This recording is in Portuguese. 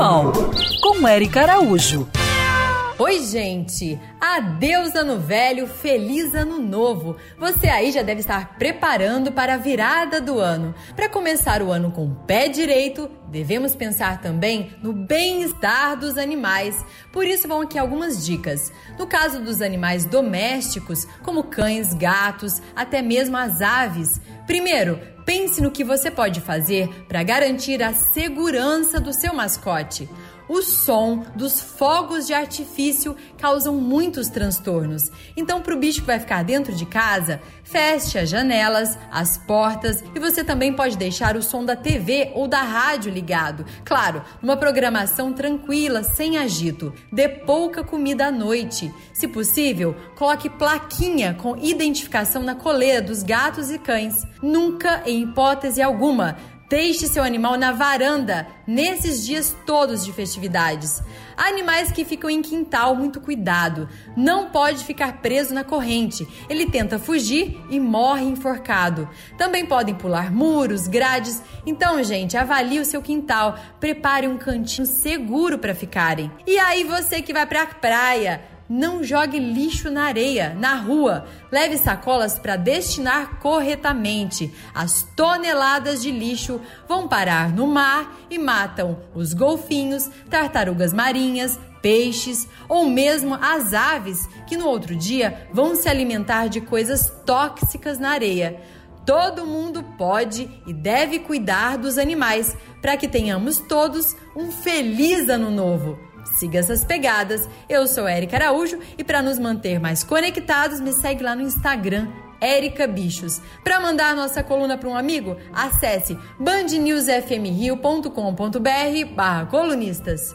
Animal, com Eric Araújo. Oi, gente! Adeus ano velho, feliz ano novo! Você aí já deve estar preparando para a virada do ano. Para começar o ano com o pé direito, devemos pensar também no bem-estar dos animais. Por isso vão aqui algumas dicas. No caso dos animais domésticos, como cães, gatos, até mesmo as aves. Primeiro, pense no que você pode fazer para garantir a segurança do seu mascote. O som dos fogos de artifício causam muitos transtornos. Então, para o bicho que vai ficar dentro de casa, feche as janelas, as portas e você também pode deixar o som da TV ou da rádio ligado. Claro, numa programação tranquila, sem agito. Dê pouca comida à noite. Se possível, coloque plaquinha com identificação na coleira dos gatos e cães. Nunca, em hipótese alguma, Deixe seu animal na varanda nesses dias todos de festividades. Animais que ficam em quintal, muito cuidado. Não pode ficar preso na corrente. Ele tenta fugir e morre enforcado. Também podem pular muros, grades. Então, gente, avalie o seu quintal. Prepare um cantinho seguro para ficarem. E aí, você que vai para a praia, não jogue lixo na areia, na rua. Leve sacolas para destinar corretamente. As toneladas de lixo vão parar no mar e matam os golfinhos, tartarugas marinhas, peixes ou mesmo as aves que no outro dia vão se alimentar de coisas tóxicas na areia. Todo mundo pode e deve cuidar dos animais para que tenhamos todos um feliz ano novo. Siga essas pegadas. Eu sou Érica Araújo e para nos manter mais conectados, me segue lá no Instagram Érica Bichos. Para mandar a nossa coluna para um amigo, acesse bandnewsfmrio.com.br barra colunistas.